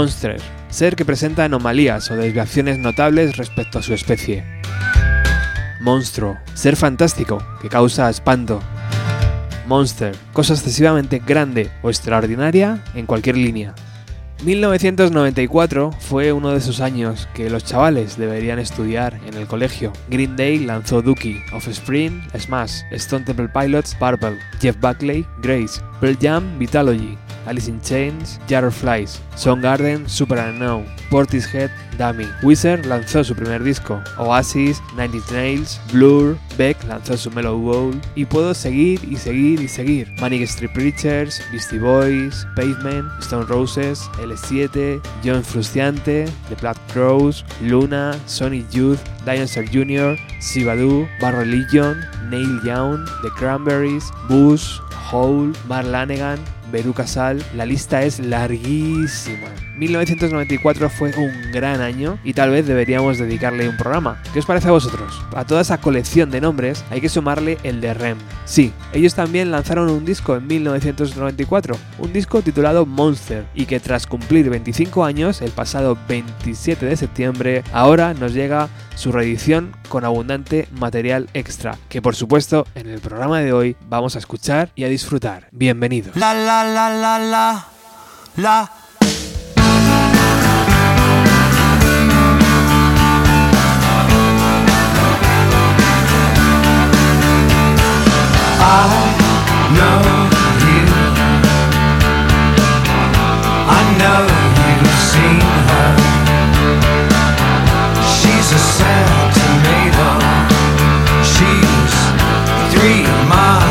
Monster, ser que presenta anomalías o desviaciones notables respecto a su especie. Monstruo, ser fantástico, que causa espanto. Monster, cosa excesivamente grande o extraordinaria en cualquier línea. 1994 fue uno de esos años que los chavales deberían estudiar en el colegio. Green Day lanzó Dookie, Offspring, Smash, Stone Temple Pilots, Purple, Jeff Buckley, Grace, Pearl Jam, Vitalogy, Alice in Chains, Jar of Flies, Soundgarden, Super Unknown, Portishead, Dummy. Wizard lanzó su primer disco, Oasis, Nine Inch Nails, Blur, Beck lanzó su Mellow Bowl y puedo seguir y seguir y seguir. Manic Street Preachers, Beastie Boys, Pavement, Stone Roses, L7, John Frusciante, The Black Crows, Luna, Sonic Youth, Dinosaur Jr., Sibadu, Bar Religion, Neil Young, The Cranberries, Bush, Hole, Mark Lanegan, Beru Casal, la lista es larguísima. 1994 fue un gran año y tal vez deberíamos dedicarle un programa. ¿Qué os parece a vosotros? A toda esa colección de nombres hay que sumarle el de Rem. Sí, ellos también lanzaron un disco en 1994, un disco titulado Monster, y que tras cumplir 25 años, el pasado 27 de septiembre, ahora nos llega su reedición con abundante material extra, que por supuesto en el programa de hoy vamos a escuchar y a disfrutar. Bienvenidos. La la la la la la. A sad tomato. She's three miles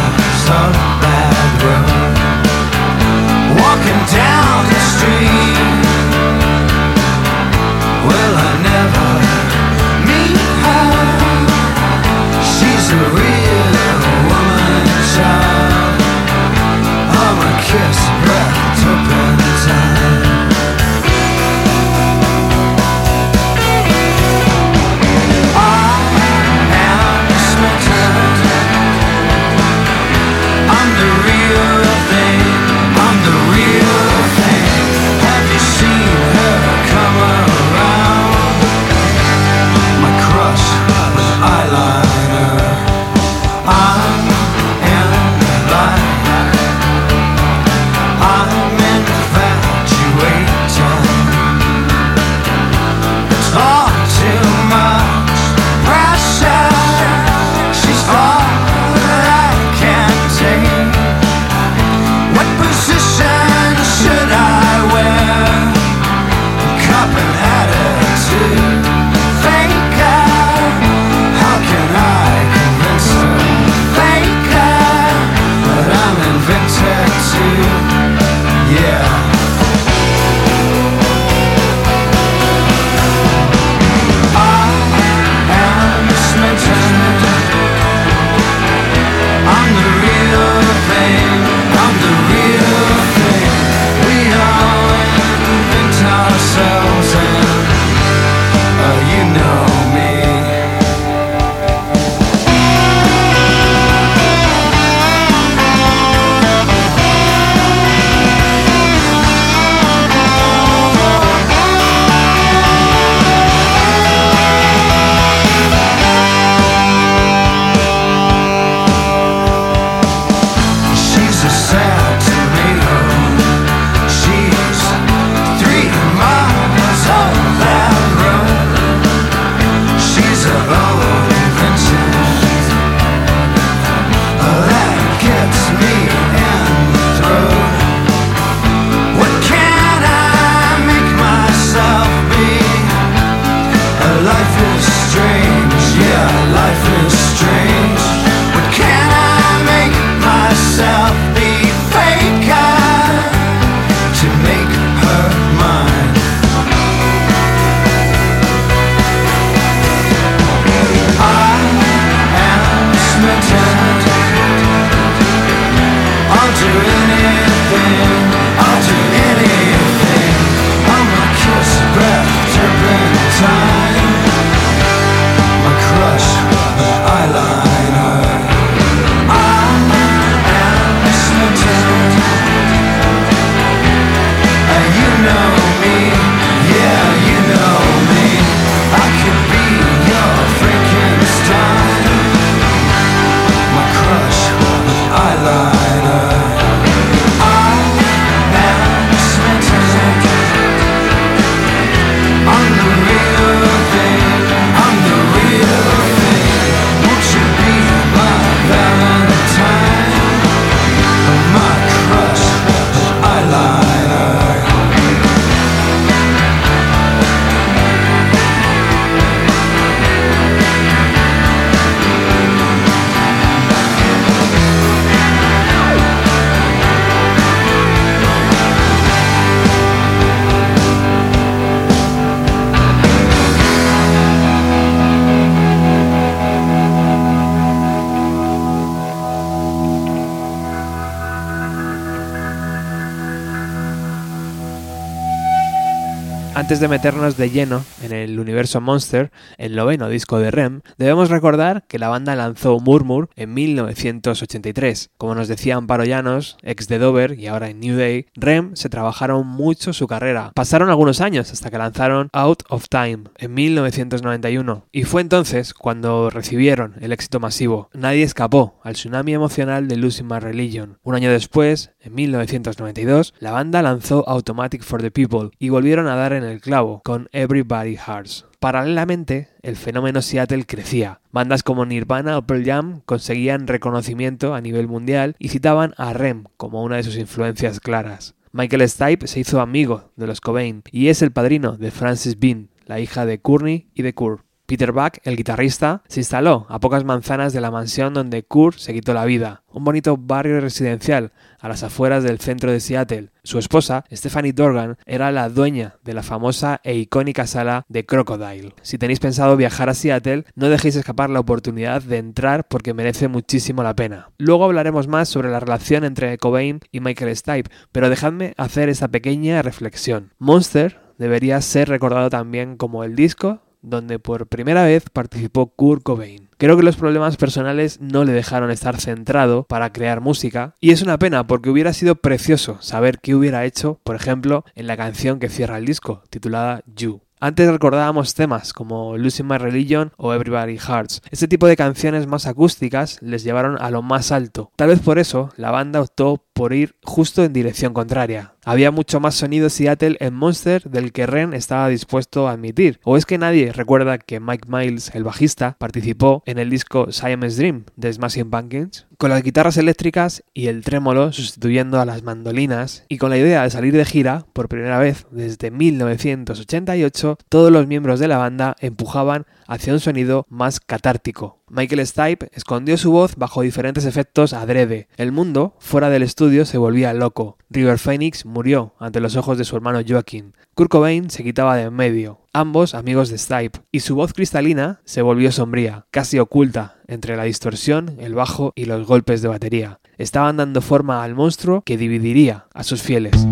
Antes de meternos de lleno en el universo Monster, el noveno disco de Rem, debemos recordar que la banda lanzó Murmur en 1983. Como nos decía Amparo Llanos, ex de Dover y ahora en New Day, Rem se trabajaron mucho su carrera. Pasaron algunos años hasta que lanzaron Out of Time en 1991 y fue entonces cuando recibieron el éxito masivo. Nadie escapó al tsunami emocional de Losing My Religion. Un año después, en 1992, la banda lanzó Automatic for the People y volvieron a dar en el clavo con Everybody Hearts. Paralelamente, el fenómeno Seattle crecía. Bandas como Nirvana o Pearl Jam conseguían reconocimiento a nivel mundial y citaban a Rem como una de sus influencias claras. Michael Stipe se hizo amigo de los Cobain y es el padrino de Frances Bean, la hija de Courtney y de Kurt. Peter Buck, el guitarrista, se instaló a pocas manzanas de la mansión donde Kurt se quitó la vida, un bonito barrio residencial a las afueras del centro de Seattle. Su esposa, Stephanie Dorgan, era la dueña de la famosa e icónica sala de Crocodile. Si tenéis pensado viajar a Seattle, no dejéis escapar la oportunidad de entrar porque merece muchísimo la pena. Luego hablaremos más sobre la relación entre Cobain y Michael Stipe, pero dejadme hacer esta pequeña reflexión. Monster debería ser recordado también como el disco donde por primera vez participó Kurt Cobain. Creo que los problemas personales no le dejaron estar centrado para crear música y es una pena porque hubiera sido precioso saber qué hubiera hecho, por ejemplo, en la canción que cierra el disco, titulada You. Antes recordábamos temas como Losing My Religion o Everybody Hearts. Este tipo de canciones más acústicas les llevaron a lo más alto. Tal vez por eso la banda optó por ir justo en dirección contraria. Había mucho más sonido Seattle en Monster del que Ren estaba dispuesto a admitir. ¿O es que nadie recuerda que Mike Miles, el bajista, participó en el disco Siamese Dream de Smashing Pumpkins? Con las guitarras eléctricas y el trémolo sustituyendo a las mandolinas y con la idea de salir de gira por primera vez desde 1988, todos los miembros de la banda empujaban hacia un sonido más catártico. Michael Stipe escondió su voz bajo diferentes efectos adrede. El mundo, fuera del estudio, se volvía loco. River Phoenix murió ante los ojos de su hermano Joaquin. Kurt Cobain se quitaba de en medio, ambos amigos de Stipe, y su voz cristalina se volvió sombría, casi oculta, entre la distorsión, el bajo y los golpes de batería. Estaban dando forma al monstruo que dividiría a sus fieles.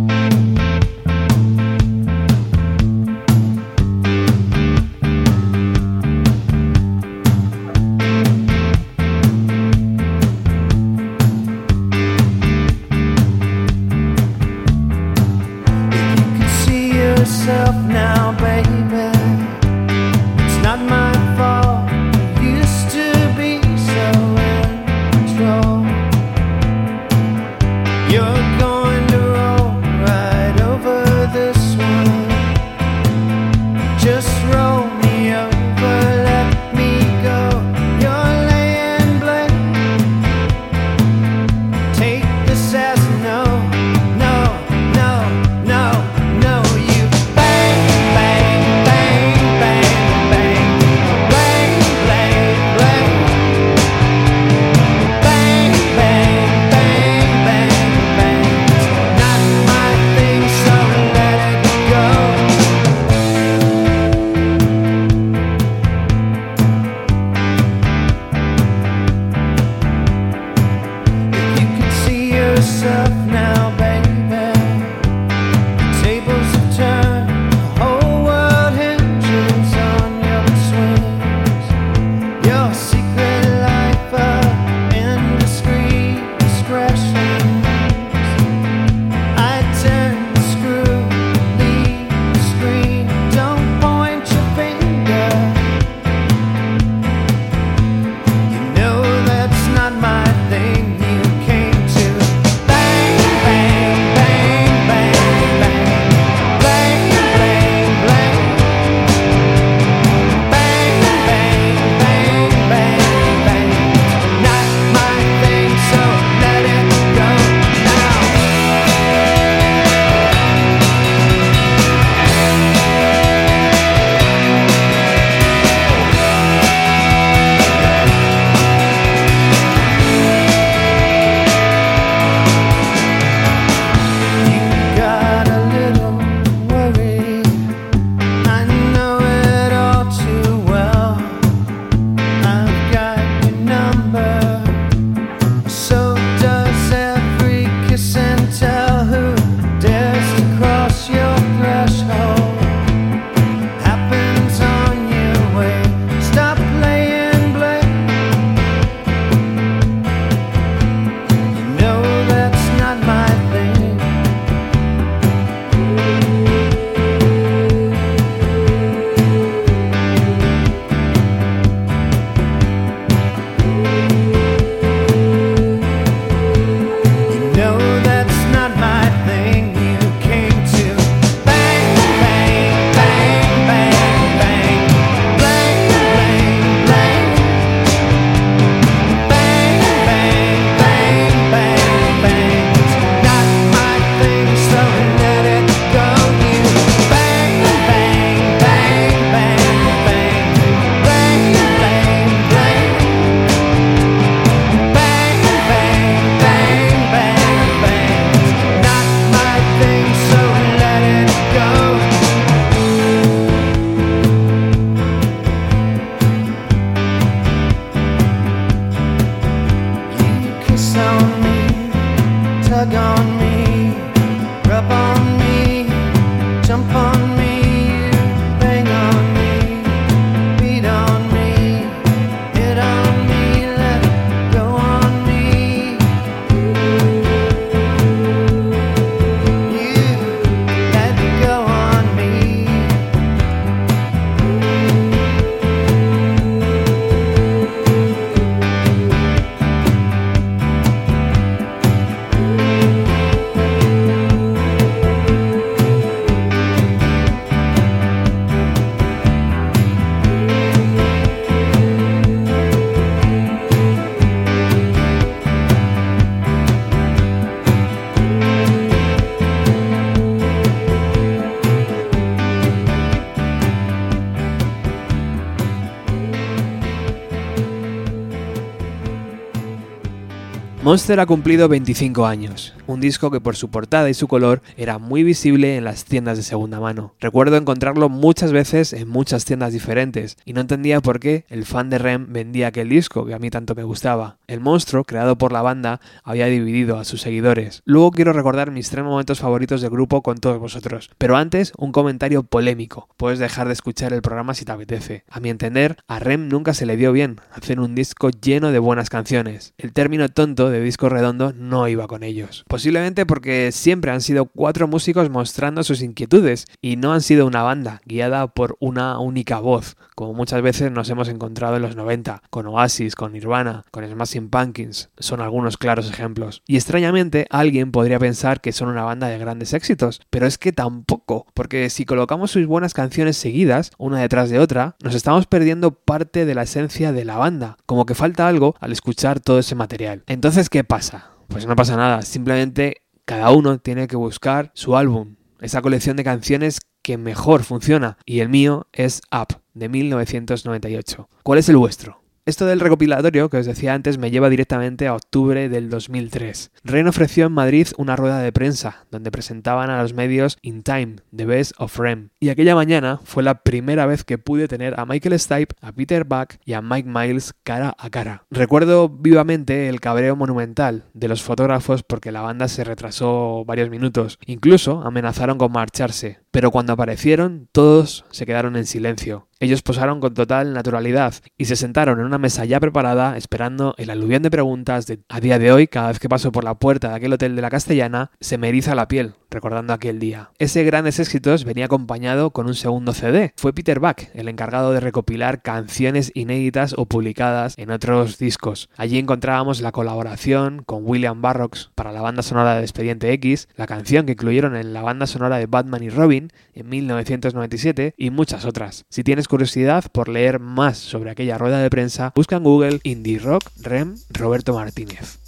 Monster ha cumplido 25 años, un disco que por su portada y su color era muy visible en las tiendas de segunda mano. Recuerdo encontrarlo muchas veces en muchas tiendas diferentes y no entendía por qué el fan de Rem vendía aquel disco que a mí tanto me gustaba. El monstruo, creado por la banda, había dividido a sus seguidores. Luego quiero recordar mis tres momentos favoritos del grupo con todos vosotros, pero antes un comentario polémico. Puedes dejar de escuchar el programa si te apetece. A mi entender, a Rem nunca se le dio bien hacer un disco lleno de buenas canciones. El término tonto de disco redondo no iba con ellos. Posiblemente porque siempre han sido cuatro músicos mostrando sus inquietudes y no han sido una banda guiada por una única voz, como muchas veces nos hemos encontrado en los 90, con Oasis, con Nirvana, con Smashing Pumpkins, son algunos claros ejemplos. Y extrañamente alguien podría pensar que son una banda de grandes éxitos, pero es que tampoco, porque si colocamos sus buenas canciones seguidas, una detrás de otra, nos estamos perdiendo parte de la esencia de la banda, como que falta algo al escuchar todo ese material. Entonces, ¿qué pasa? Pues no pasa nada, simplemente cada uno tiene que buscar su álbum, esa colección de canciones que mejor funciona, y el mío es Up, de 1998. ¿Cuál es el vuestro? Esto del recopilatorio que os decía antes me lleva directamente a octubre del 2003. Ren ofreció en Madrid una rueda de prensa donde presentaban a los medios In Time, The Best of Rem. Y aquella mañana fue la primera vez que pude tener a Michael Stipe, a Peter Buck y a Mike Miles cara a cara. Recuerdo vivamente el cabreo monumental de los fotógrafos porque la banda se retrasó varios minutos. Incluso amenazaron con marcharse. Pero cuando aparecieron, todos se quedaron en silencio. Ellos posaron con total naturalidad y se sentaron en una mesa ya preparada esperando el aluvión de preguntas de a día de hoy, cada vez que paso por la puerta de aquel hotel de la Castellana, se me eriza la piel recordando aquel día. Ese Grandes Éxitos venía acompañado con un segundo CD. Fue Peter Buck el encargado de recopilar canciones inéditas o publicadas en otros discos. Allí encontrábamos la colaboración con William Barrocks para la banda sonora de Expediente X, la canción que incluyeron en la banda sonora de Batman y Robin en 1997 y muchas otras. Si tienes curiosidad por leer más sobre aquella rueda de prensa, busca en Google Indie Rock Rem Roberto Martínez.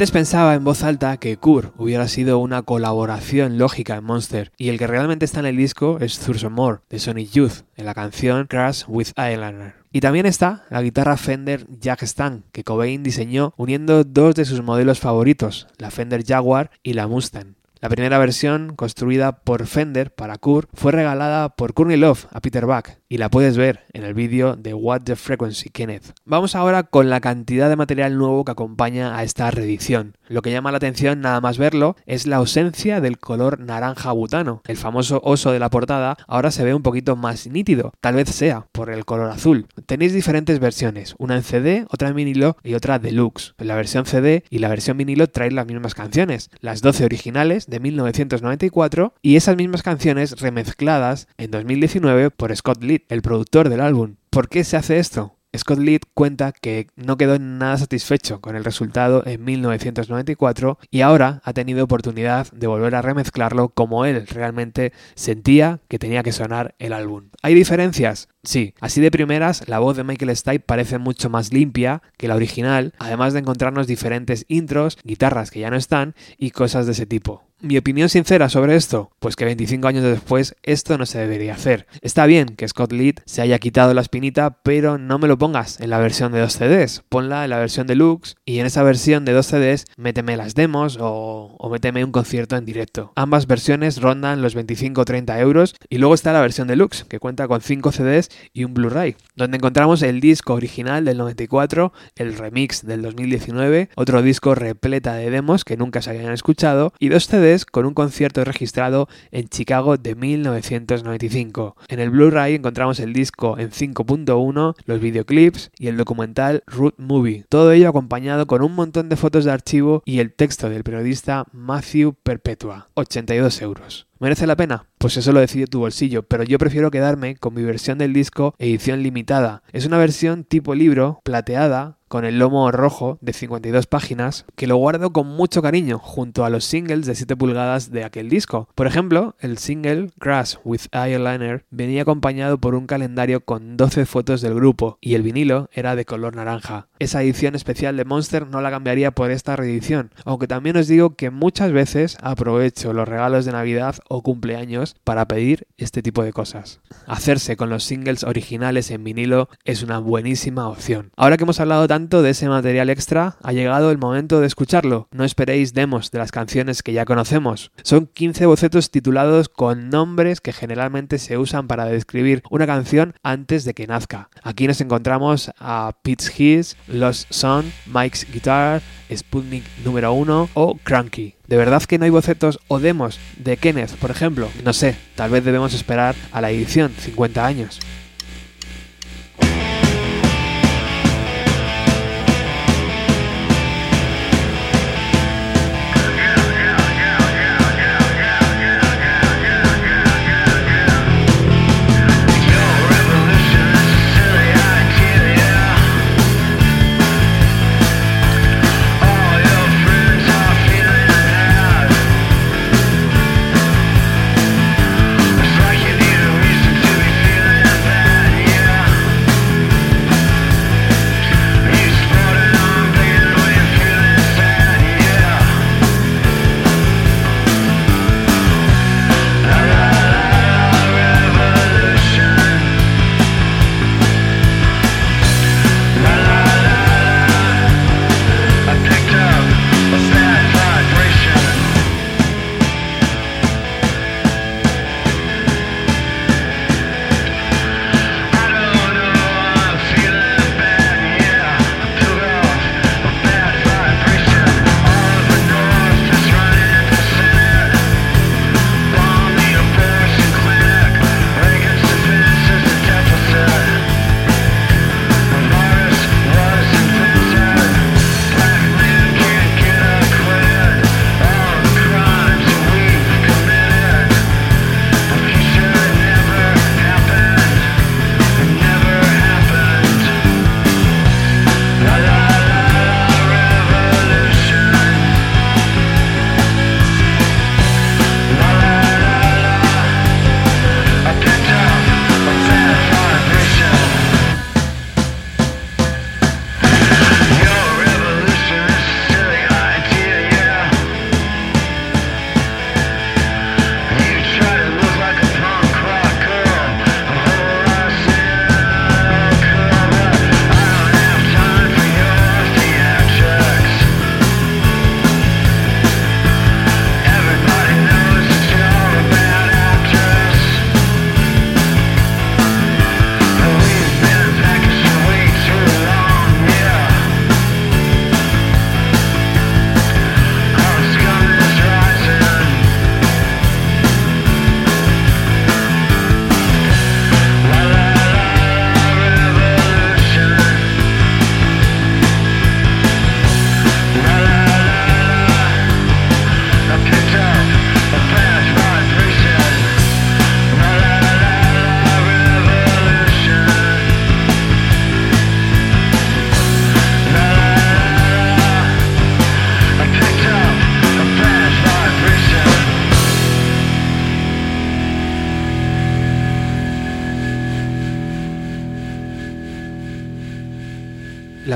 Antes pensaba en voz alta que Kur hubiera sido una colaboración lógica en Monster, y el que realmente está en el disco es Thurston Moore, de Sonic Youth, en la canción Crash with Eyeliner. Y también está la guitarra Fender Jack Stang, que Cobain diseñó uniendo dos de sus modelos favoritos, la Fender Jaguar y la Mustang. La primera versión, construida por Fender para Kurt, fue regalada por Courtney Love a Peter Buck y la puedes ver en el vídeo de What the Frequency Kenneth. Vamos ahora con la cantidad de material nuevo que acompaña a esta reedición. Lo que llama la atención nada más verlo es la ausencia del color naranja butano. El famoso oso de la portada ahora se ve un poquito más nítido, tal vez sea por el color azul. Tenéis diferentes versiones, una en CD, otra en vinilo y otra deluxe. La versión CD y la versión vinilo traen las mismas canciones, las 12 originales de 1994 y esas mismas canciones remezcladas en 2019 por Scott El productor del álbum. ¿Por qué se hace esto? Scott Litt cuenta que no quedó nada satisfecho con el resultado en 1994 y ahora ha tenido oportunidad de volver a remezclarlo como él realmente sentía que tenía que sonar el álbum. ¿Hay diferencias? Sí, así de primeras, la voz de Michael Stipe parece mucho más limpia que la original, además de encontrarnos diferentes intros, guitarras que ya no están y cosas de ese tipo. Mi opinión sincera sobre esto, pues que 25 años después esto no se debería hacer. Está bien que Scott Litt se haya quitado la espinita, pero no me lo pongas en la versión de 2 CDs, ponla en la versión deluxe y en esa versión de 2 CDs méteme las demos o, méteme un concierto en directo. Ambas versiones rondan los 25 o 30 euros y luego está la versión deluxe, que cuenta con 5 CDs y un Blu-ray, donde encontramos el disco original del 94, el remix del 2019, otro disco repleta de demos que nunca se habían escuchado y dos CDs con un concierto registrado en Chicago de 1995. En el Blu-ray encontramos el disco en 5.1, los videoclips y el documental Root Movie. Todo ello acompañado con un montón de fotos de archivo y el texto del periodista Matthew Perpetua. 82 euros. ¿Merece la pena? Pues eso lo decide tu bolsillo, pero yo prefiero quedarme con mi versión del disco edición limitada. Es una versión tipo libro, plateada, con el lomo rojo de 52 páginas, que lo guardo con mucho cariño junto a los singles de 7 pulgadas de aquel disco. Por ejemplo, el single Crash with Eyeliner venía acompañado por un calendario con 12 fotos del grupo y el vinilo era de color naranja. Esa edición especial de Monster no la cambiaría por esta reedición, aunque también os digo que muchas veces aprovecho los regalos de Navidad o cumpleaños para pedir este tipo de cosas. Hacerse con los singles originales en vinilo es una buenísima opción. Ahora que hemos hablado tanto de ese material extra, ha llegado el momento de escucharlo. No esperéis demos de las canciones que ya conocemos. Son 15 bocetos titulados con nombres que generalmente se usan para describir una canción antes de que nazca. Aquí nos encontramos a Pete's His, Lost Son, Mike's Guitar, Sputnik número 1 o Cranky. ¿De verdad que no hay bocetos o demos de Kenneth, por ejemplo? No sé, tal vez debemos esperar a la edición 50 años.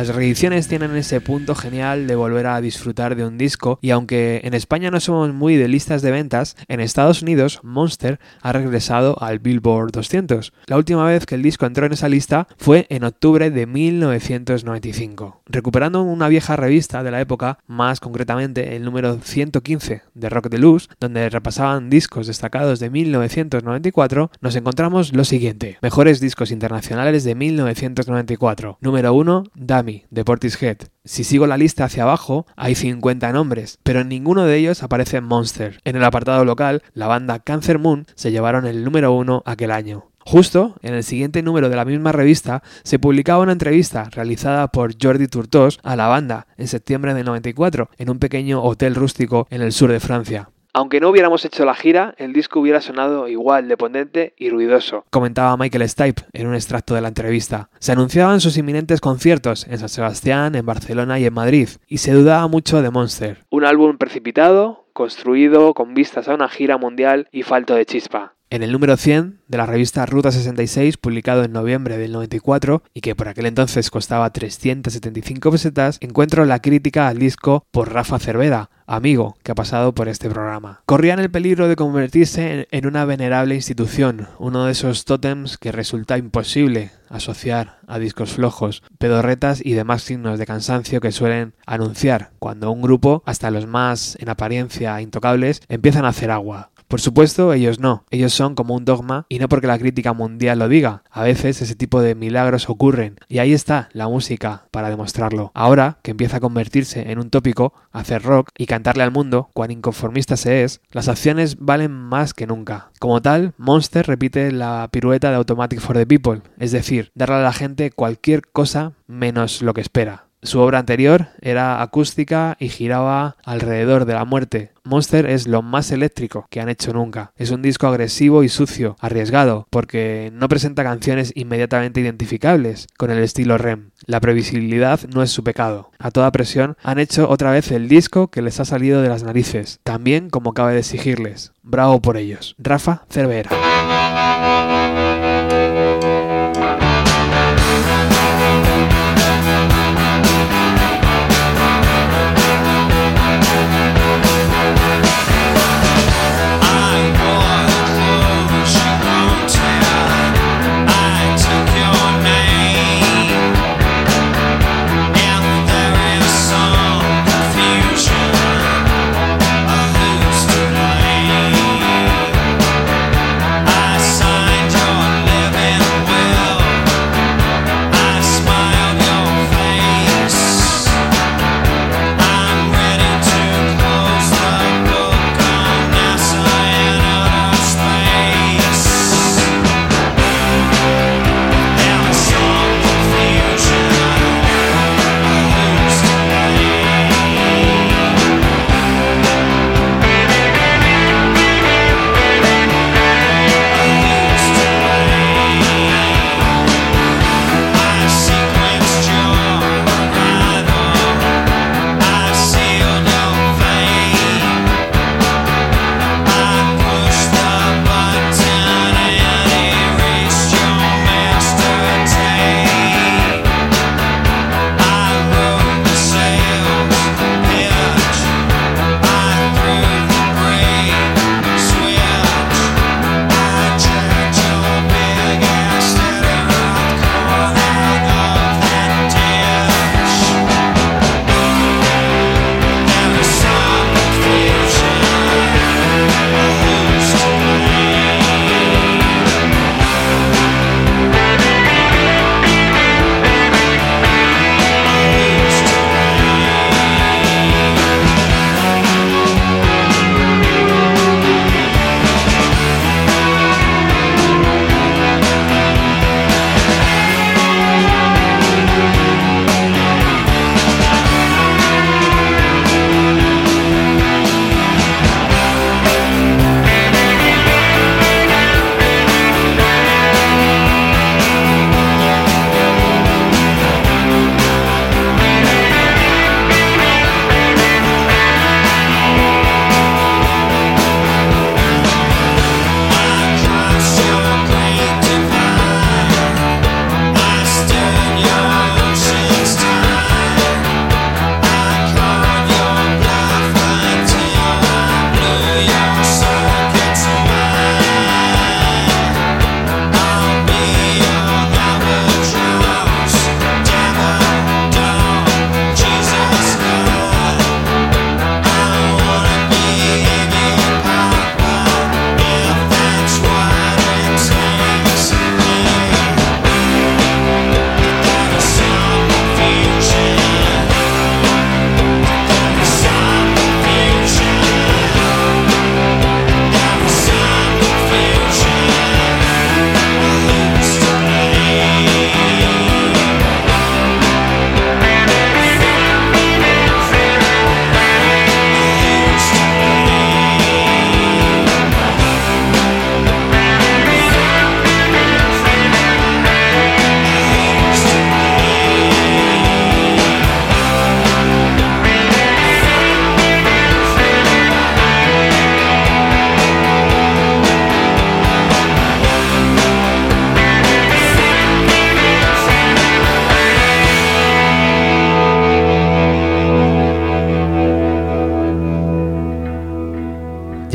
Las reediciones tienen ese punto genial de volver a disfrutar de un disco y aunque en España no somos muy de listas de ventas, en Estados Unidos Monster ha regresado al Billboard 200. La última vez que el disco entró en esa lista fue en octubre de 1995. Recuperando una vieja revista de la época, más concretamente el número 115 de Rock Deluxe, donde repasaban discos destacados de 1994, nos encontramos lo siguiente. Mejores discos internacionales de 1994. Número 1, Dummy, de Portishead. Si sigo la lista hacia abajo, hay 50 nombres, pero en ninguno de ellos aparece Monster. En el apartado local, la banda Cancer Moon se llevaron el número 1 aquel año. Justo en el siguiente número de la misma revista se publicaba una entrevista realizada por Jordi Turtos a la banda en septiembre de 94 en un pequeño hotel rústico en el sur de Francia. Aunque no hubiéramos hecho la gira, el disco hubiera sonado igual de potente y ruidoso, comentaba Michael Stipe en un extracto de la entrevista. Se anunciaban sus inminentes conciertos en San Sebastián, en Barcelona y en Madrid, y se dudaba mucho de Monster. Un álbum precipitado, construido con vistas a una gira mundial y falto de chispa. En el número 100 de la revista Ruta 66, publicado en noviembre del 94 y que por aquel entonces costaba 375 pesetas, encuentro la crítica al disco por Rafa Cervera, amigo que ha pasado por este programa. Corrían el peligro de convertirse en una venerable institución, uno de esos tótems que resulta imposible asociar a discos flojos, pedorretas y demás signos de cansancio que suelen anunciar cuando un grupo, hasta los más en apariencia intocables, empiezan a hacer agua. Por supuesto, ellos no. Ellos son como un dogma y no porque la crítica mundial lo diga. A veces ese tipo de milagros ocurren y ahí está la música para demostrarlo. Ahora que empieza a convertirse en un tópico, hacer rock y cantarle al mundo, cuán inconformista se es, las acciones valen más que nunca. Como tal, Monster repite la pirueta de Automatic for the People, es decir, darle a la gente cualquier cosa menos lo que espera. Su obra anterior era acústica y giraba alrededor de la muerte. Monster es lo más eléctrico que han hecho nunca. Es un disco agresivo y sucio, arriesgado, porque no presenta canciones inmediatamente identificables con el estilo REM. La previsibilidad no es su pecado. A toda presión han hecho otra vez el disco que les ha salido de las narices, también como cabe de exigirles. Bravo por ellos. Rafa Cervera.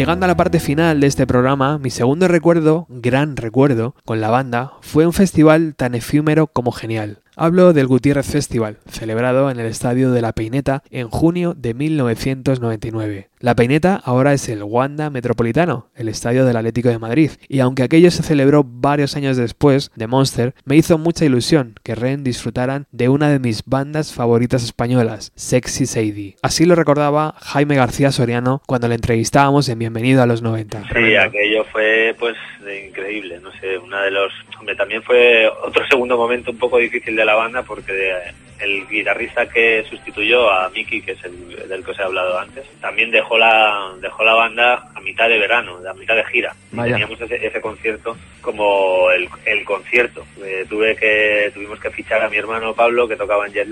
Llegando a la parte final de este programa, mi segundo recuerdo, gran recuerdo, con la banda, fue un festival tan efímero como genial. Hablo del Gutiérrez Festival, celebrado en el Estadio de la Peineta en junio de 1999. La Peineta ahora es el Wanda Metropolitano, el estadio del Atlético de Madrid, y aunque aquello se celebró varios años después de Monster, me hizo mucha ilusión que Ren disfrutaran de una de mis bandas favoritas españolas, Sexy Sadie. Así lo recordaba Jaime García Soriano cuando le entrevistábamos en Bienvenido a los 90. Sí, aquello fue pues increíble, no sé, una de los... Hombre, también fue otro segundo momento un poco difícil de la banda porque el guitarrista que sustituyó a Miki, que es el del que os he hablado antes, también dejó la dejó la banda a mitad de verano, a mitad de gira. Teníamos ese, ese, concierto como el, el concierto. Eh, tuve que tuvimos que fichar a mi hermano Pablo que tocaba en Jet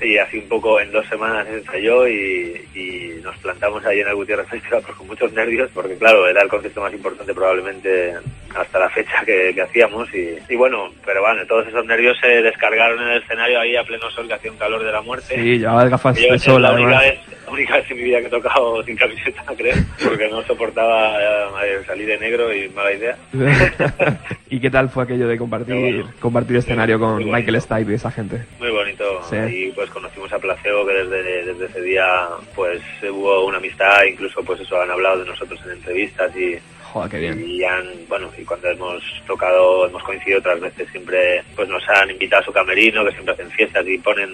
y así un poco en dos semanas ensayó y, y nos plantamos ahí en el Gutiérrez Festival pues, con muchos nervios porque claro era el concierto más importante probablemente hasta la fecha que, que hacíamos y, y, bueno pero bueno todos esos nervios se descargaron en el escenario ahí a pleno sol que hacía un calor de la muerte. Sí, llevaba gafas de sol. La única, vez, la única vez en mi vida que he tocado sin camiseta, creo, porque no soportaba eh, salir de negro y mala idea. ¿Y qué tal fue aquello de compartir bueno, compartir escenario con Michael Stipe y esa gente? Muy bonito. Sí. Y pues conocimos a Placebo que desde, desde ese día pues hubo una amistad, incluso pues eso han hablado de nosotros en entrevistas y Joder, qué bien. Y han, bueno, y cuando hemos tocado, hemos coincidido otras veces, siempre pues nos han invitado a su camerino, que siempre hacen fiestas y ponen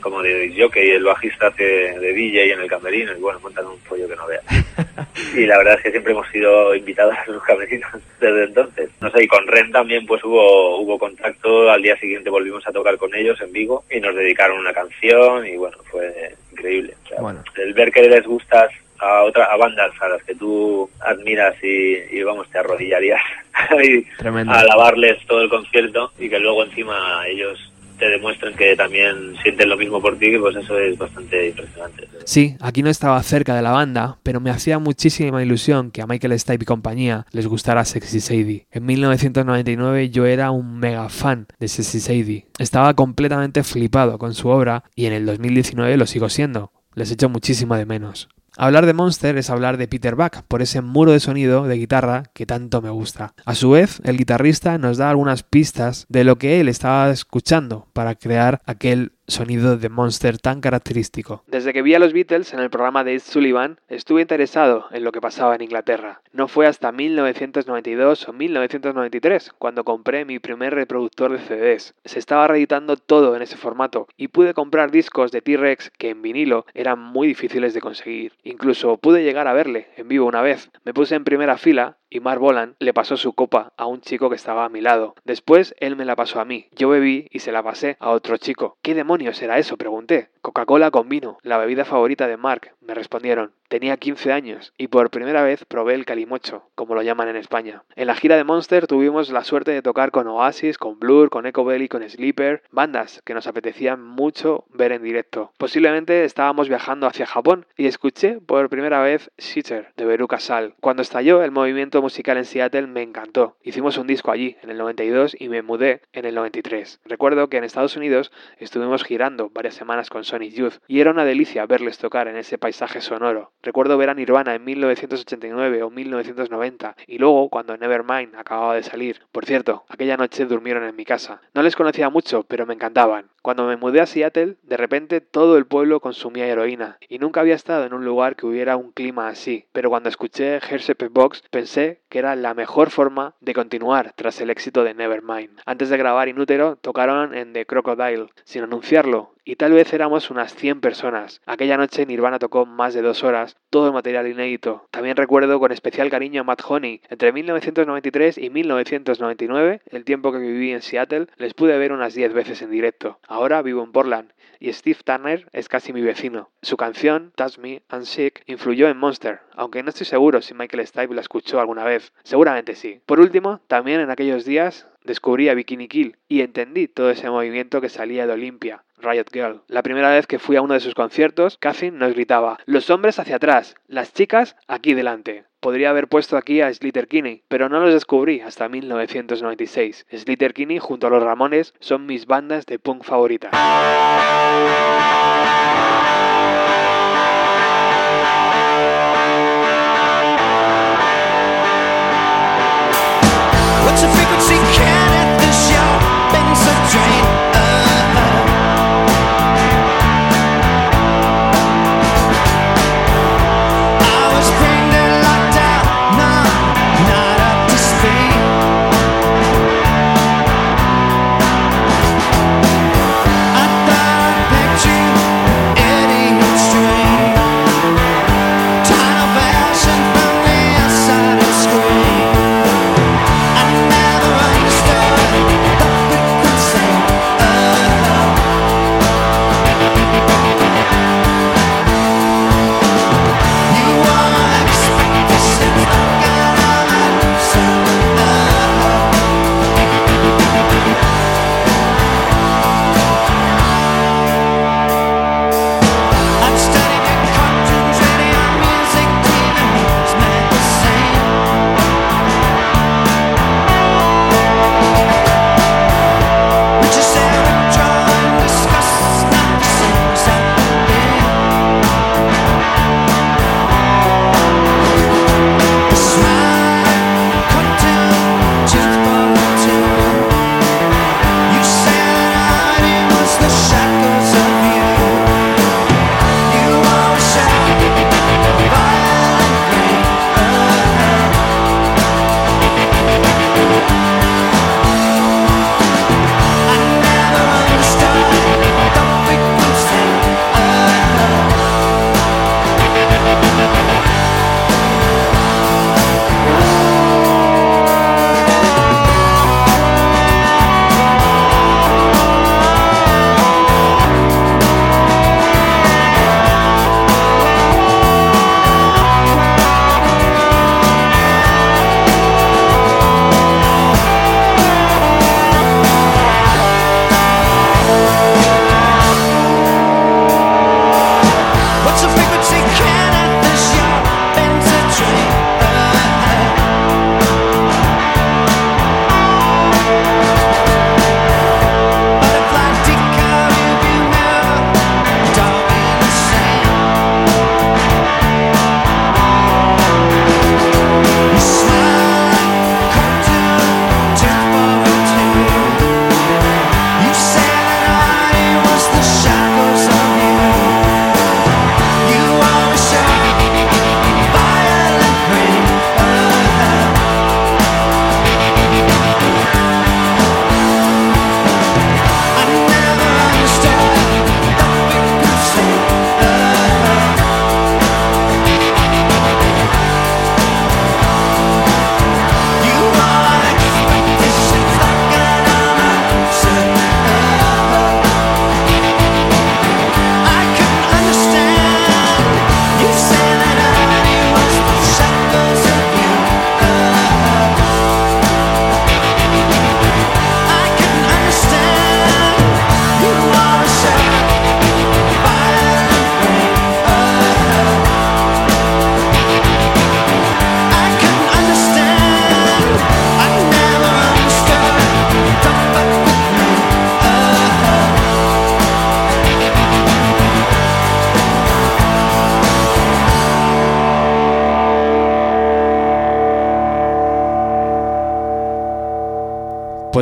como de jockey el bajista hace de DJ en el camerino y bueno, montan un pollo que no veas. y la verdad es que siempre hemos sido invitados a sus camerinos desde entonces. No sé, y con Ren también pues hubo, hubo contacto, al día siguiente volvimos a tocar con ellos en Vigo y nos dedicaron una canción y bueno, fue increíble. O sea, bueno. El ver que les gustas a otra a bandas a las que tú admiras y, y vamos te arrodillarías y a alabarles todo el concierto y que luego encima ellos te demuestren que también sienten lo mismo por ti, pues eso es bastante impresionante. Sí, aquí no estaba cerca de la banda, pero me hacía muchísima ilusión que a Michael Stipe y compañía les gustara Sexy Sadie. En 1999 yo era un mega fan de Sexy Sadie. Estaba completamente flipado con su obra y en el 2019 lo sigo siendo. Les echo muchísimo de menos. Hablar de Monster es hablar de Peter Buck, por ese muro de sonido de guitarra que tanto me gusta. A su vez, el guitarrista nos da algunas pistas de lo que él estaba escuchando para crear aquel sonido de Monster tan característico. Desde que vi a los Beatles en el programa de Ed Sullivan, estuve interesado en lo que pasaba en Inglaterra. No fue hasta 1992 o 1993 cuando compré mi primer reproductor de CDs. Se estaba reeditando todo en ese formato y pude comprar discos de T-Rex que en vinilo eran muy difíciles de conseguir. Incluso pude llegar a verle en vivo una vez. Me puse en primera fila y Mark Bolan le pasó su copa a un chico que estaba a mi lado. Después él me la pasó a mí. Yo bebí y se la pasé a otro chico. ¿Qué demonios era eso? pregunté. Coca-Cola con vino, la bebida favorita de Mark, me respondieron. Tenía 15 años y por primera vez probé el calimocho, como lo llaman en España. En la gira de Monster tuvimos la suerte de tocar con Oasis, con Blur, con Echo Belly, con Sleeper, bandas que nos apetecían mucho ver en directo. Posiblemente estábamos viajando hacia Japón y escuché por primera vez Shitter de Veruca Sal. Cuando estalló el movimiento musical en Seattle me encantó. Hicimos un disco allí en el 92 y me mudé en el 93. Recuerdo que en Estados Unidos estuvimos girando varias semanas con Sonic Youth y era una delicia verles tocar en ese paisaje sonoro. Recuerdo ver a Nirvana en 1989 o 1990 y luego cuando Nevermind acababa de salir. Por cierto, aquella noche durmieron en mi casa. No les conocía mucho, pero me encantaban. Cuando me mudé a Seattle, de repente todo el pueblo consumía heroína y nunca había estado en un lugar que hubiera un clima así. Pero cuando escuché Hershey Box pensé que era la mejor forma de continuar tras el éxito de Nevermind. Antes de grabar Inútero, tocaron en The Crocodile, sin anunciarlo, y tal vez éramos unas 100 personas. Aquella noche Nirvana tocó más de dos horas, todo material inédito. También recuerdo con especial cariño a Matt Honey. Entre 1993 y 1999, el tiempo que viví en Seattle, les pude ver unas 10 veces en directo. Ahora vivo en Portland y Steve Turner es casi mi vecino. Su canción, Touch Me and Sick, influyó en Monster, aunque no estoy seguro si Michael Stipe la escuchó alguna vez. Seguramente sí. Por último, también en aquellos días descubrí a Bikini Kill y entendí todo ese movimiento que salía de Olympia. Riot Girl. La primera vez que fui a uno de sus conciertos, Catherine nos gritaba, los hombres hacia atrás, las chicas aquí delante. Podría haber puesto aquí a Slater Kinney, pero no los descubrí hasta 1996. Slater Kinney junto a los Ramones son mis bandas de punk favoritas.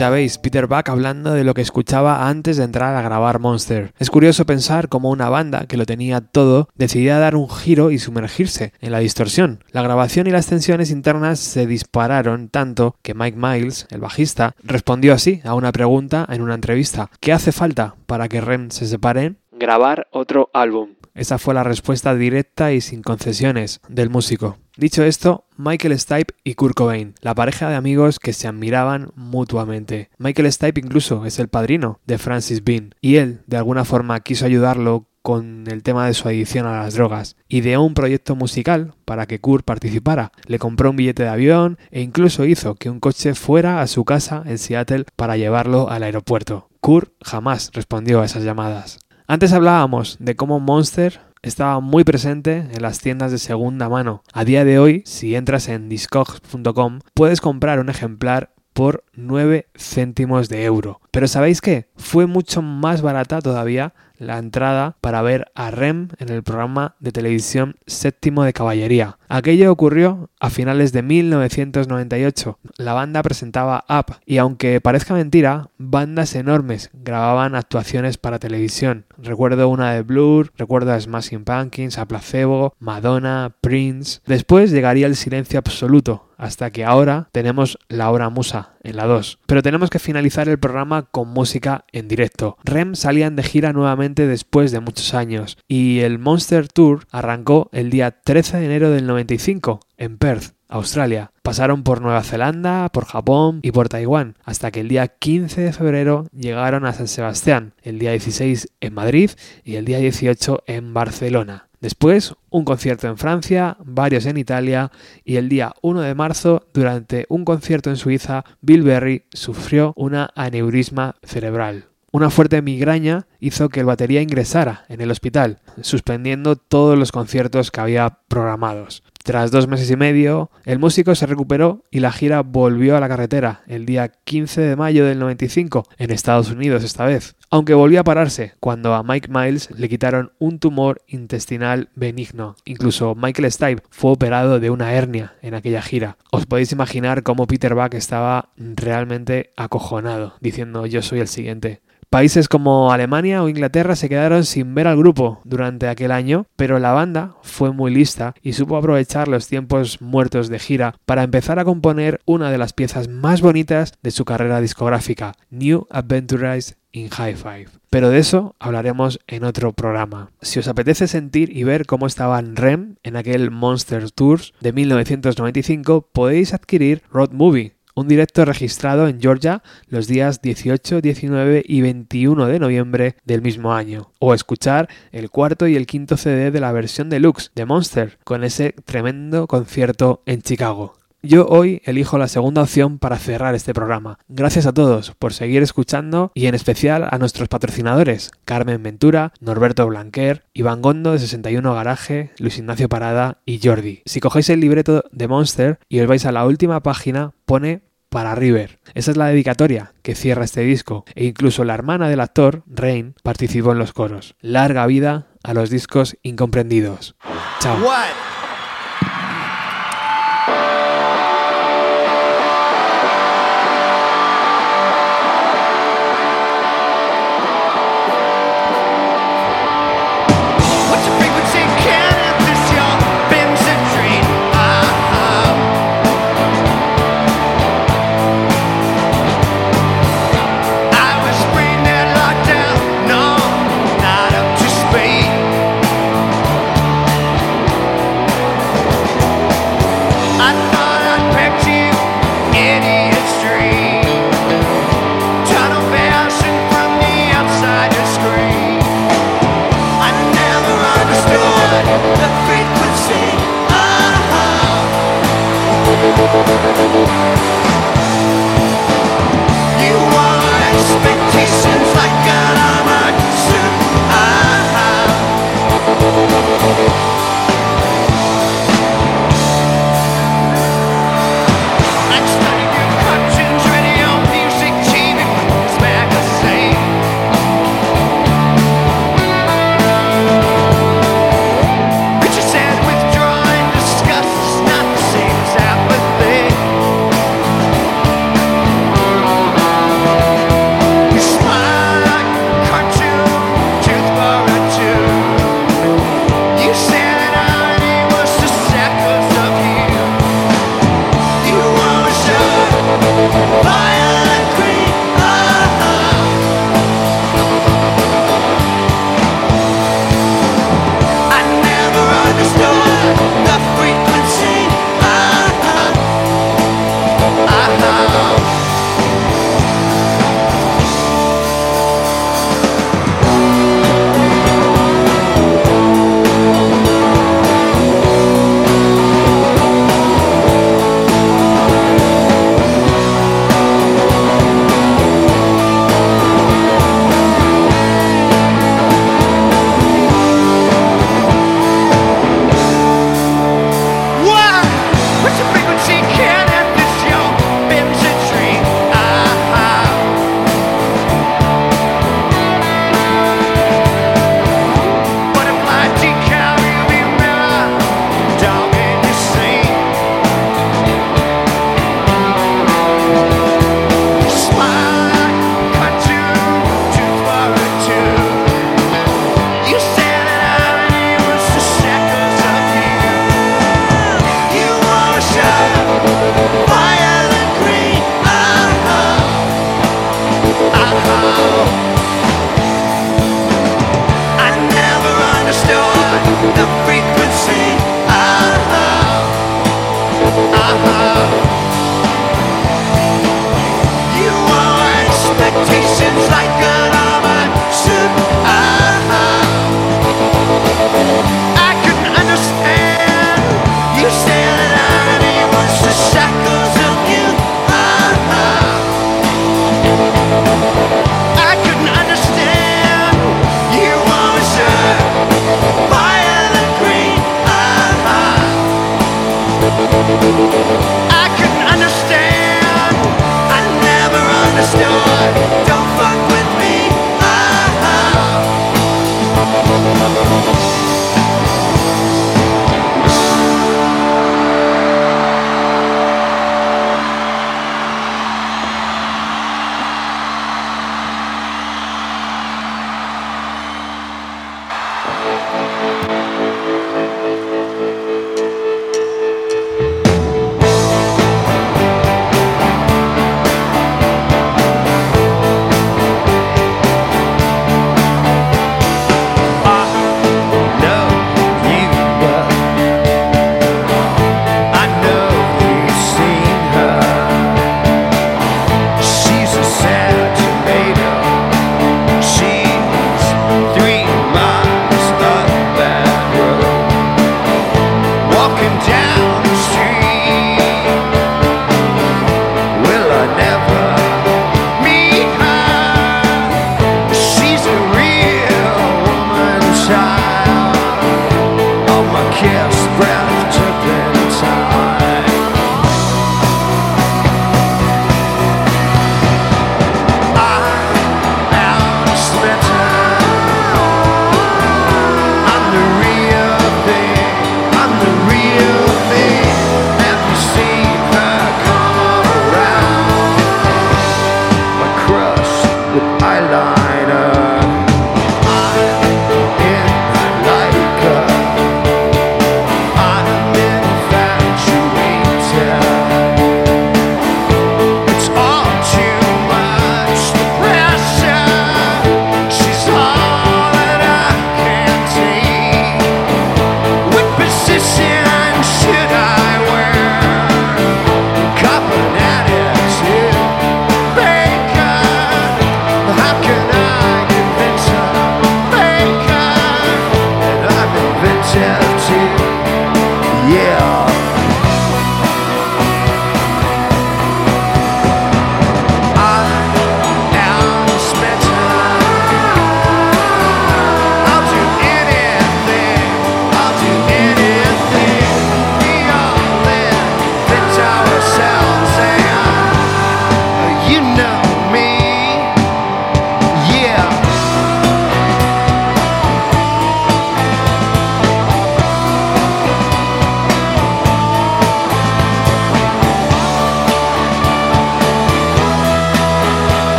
Ya veis, Peter Buck hablando de lo que escuchaba antes de entrar a grabar Monster. Es curioso pensar cómo una banda que lo tenía todo decidía dar un giro y sumergirse en la distorsión. La grabación y las tensiones internas se dispararon tanto que Mike Miles, el bajista, respondió así a una pregunta en una entrevista. ¿Qué hace falta para que Rem se separen? Grabar otro álbum. Esa fue la respuesta directa y sin concesiones del músico. Dicho esto, Michael Stipe y Kurt Cobain, la pareja de amigos que se admiraban mutuamente. Michael Stipe incluso es el padrino de Francis Bean y él de alguna forma quiso ayudarlo con el tema de su adicción a las drogas. Ideó un proyecto musical para que Kurt participara. Le compró un billete de avión e incluso hizo que un coche fuera a su casa en Seattle para llevarlo al aeropuerto. Kurt jamás respondió a esas llamadas. Antes hablábamos de cómo Monster estaba muy presente en las tiendas de segunda mano. A día de hoy, si entras en discogs.com, puedes comprar un ejemplar por 9 céntimos de euro. Pero ¿sabéis qué? Fue mucho más barata todavía la entrada para ver a Rem en el programa de televisión Séptimo de Caballería. Aquello ocurrió a finales de 1998. La banda presentaba Up y aunque parezca mentira, bandas enormes grababan actuaciones para televisión. Recuerdo una de Blur, recuerdo a Smashing Pumpkins, a Placebo, Madonna, Prince. Después llegaría el silencio absoluto, hasta que ahora tenemos la hora musa en la 2. Pero tenemos que finalizar el programa con música en directo. Rem salían de gira nuevamente después de muchos años y el Monster Tour arrancó el día 13 de enero del 95 en Perth. Australia. Pasaron por Nueva Zelanda, por Japón y por Taiwán, hasta que el día 15 de febrero llegaron a San Sebastián, el día 16 en Madrid y el día 18 en Barcelona. Después, un concierto en Francia, varios en Italia y el día 1 de marzo, durante un concierto en Suiza, Bill Berry sufrió una aneurisma cerebral. Una fuerte migraña hizo que el batería ingresara en el hospital, suspendiendo todos los conciertos que había programados. Tras dos meses y medio, el músico se recuperó y la gira volvió a la carretera el día 15 de mayo del 95, en Estados Unidos esta vez, aunque volvió a pararse cuando a Mike Miles le quitaron un tumor intestinal benigno. Incluso Michael Stipe fue operado de una hernia en aquella gira. Os podéis imaginar cómo Peter Buck estaba realmente acojonado, diciendo yo soy el siguiente. Países como Alemania o Inglaterra se quedaron sin ver al grupo durante aquel año, pero la banda fue muy lista y supo aprovechar los tiempos muertos de gira para empezar a componer una de las piezas más bonitas de su carrera discográfica, New Adventures in High Five. Pero de eso hablaremos en otro programa. Si os apetece sentir y ver cómo estaban Rem en aquel Monster Tours de 1995, podéis adquirir Road Movie, un directo registrado en Georgia los días 18, 19 y 21 de noviembre del mismo año, o escuchar el cuarto y el quinto CD de la versión deluxe de Monster con ese tremendo concierto en Chicago. Yo hoy elijo la segunda opción para cerrar este programa. Gracias a todos por seguir escuchando y en especial a nuestros patrocinadores, Carmen Ventura, Norberto Blanquer, Iván Gondo de 61 Garaje, Luis Ignacio Parada y Jordi. Si cogéis el libreto de Monster y os vais a la última página, pone para River. Esa es la dedicatoria que cierra este disco e incluso la hermana del actor, Rain, participó en los coros. Larga vida a los discos incomprendidos. Chao.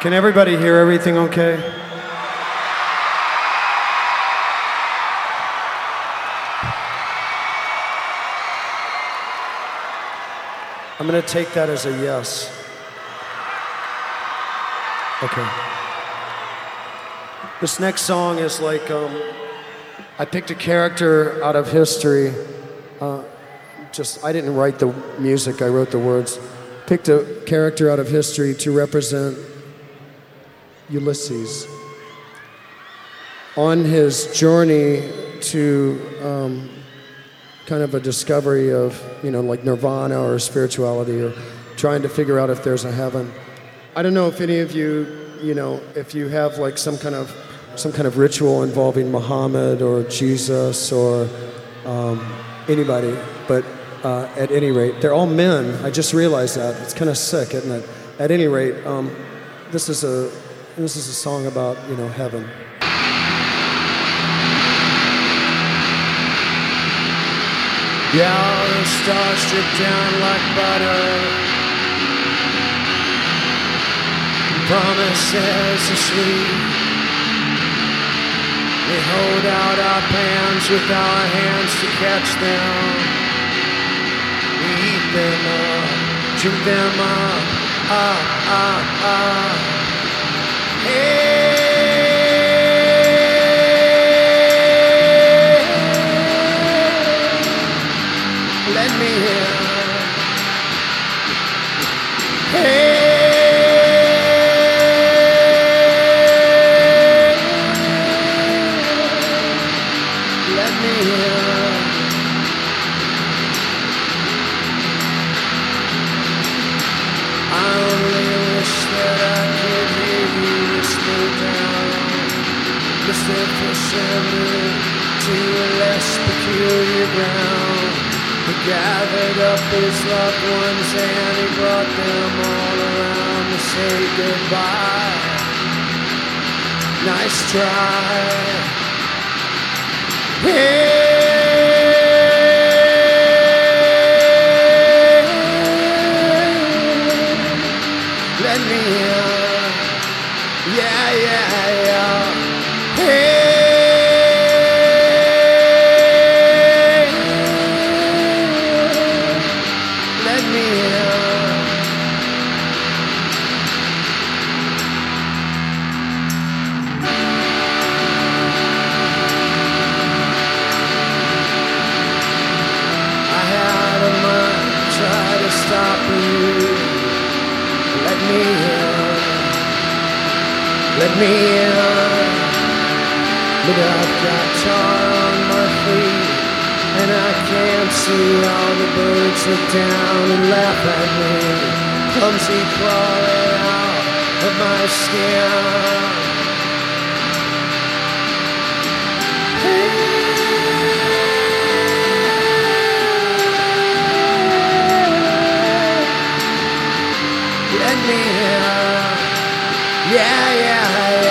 Can everybody hear everything okay? I'm going to take that as a yes. Okay. This next song is like um, I picked a character out of history. Uh, just I didn't write the music; I wrote the words. Picked a character out of history to represent Ulysses on his journey to um, kind of a discovery of you know like nirvana or spirituality or trying to figure out if there's a heaven. I don't know if any of you you know if you have like some kind of some kind of ritual involving Muhammad or Jesus or um, anybody, but uh, at any rate, they're all men. I just realized that. It's kind of sick, isn't it? At any rate, um, this is a this is a song about you know heaven. Yeah, the stars drip down like butter. Promises are sweet. We hold out our hands with our hands to catch them. We eat them up, drink them up, up, up, up. Hey, let me ground. He gathered up his loved ones and he brought them all around to say goodbye. Nice try. Hey, In. But I've got tar on my feet. And I can't see all the birds look down and laugh at me. Clumsy crawling out of my skin. In. Yeah, yeah, yeah.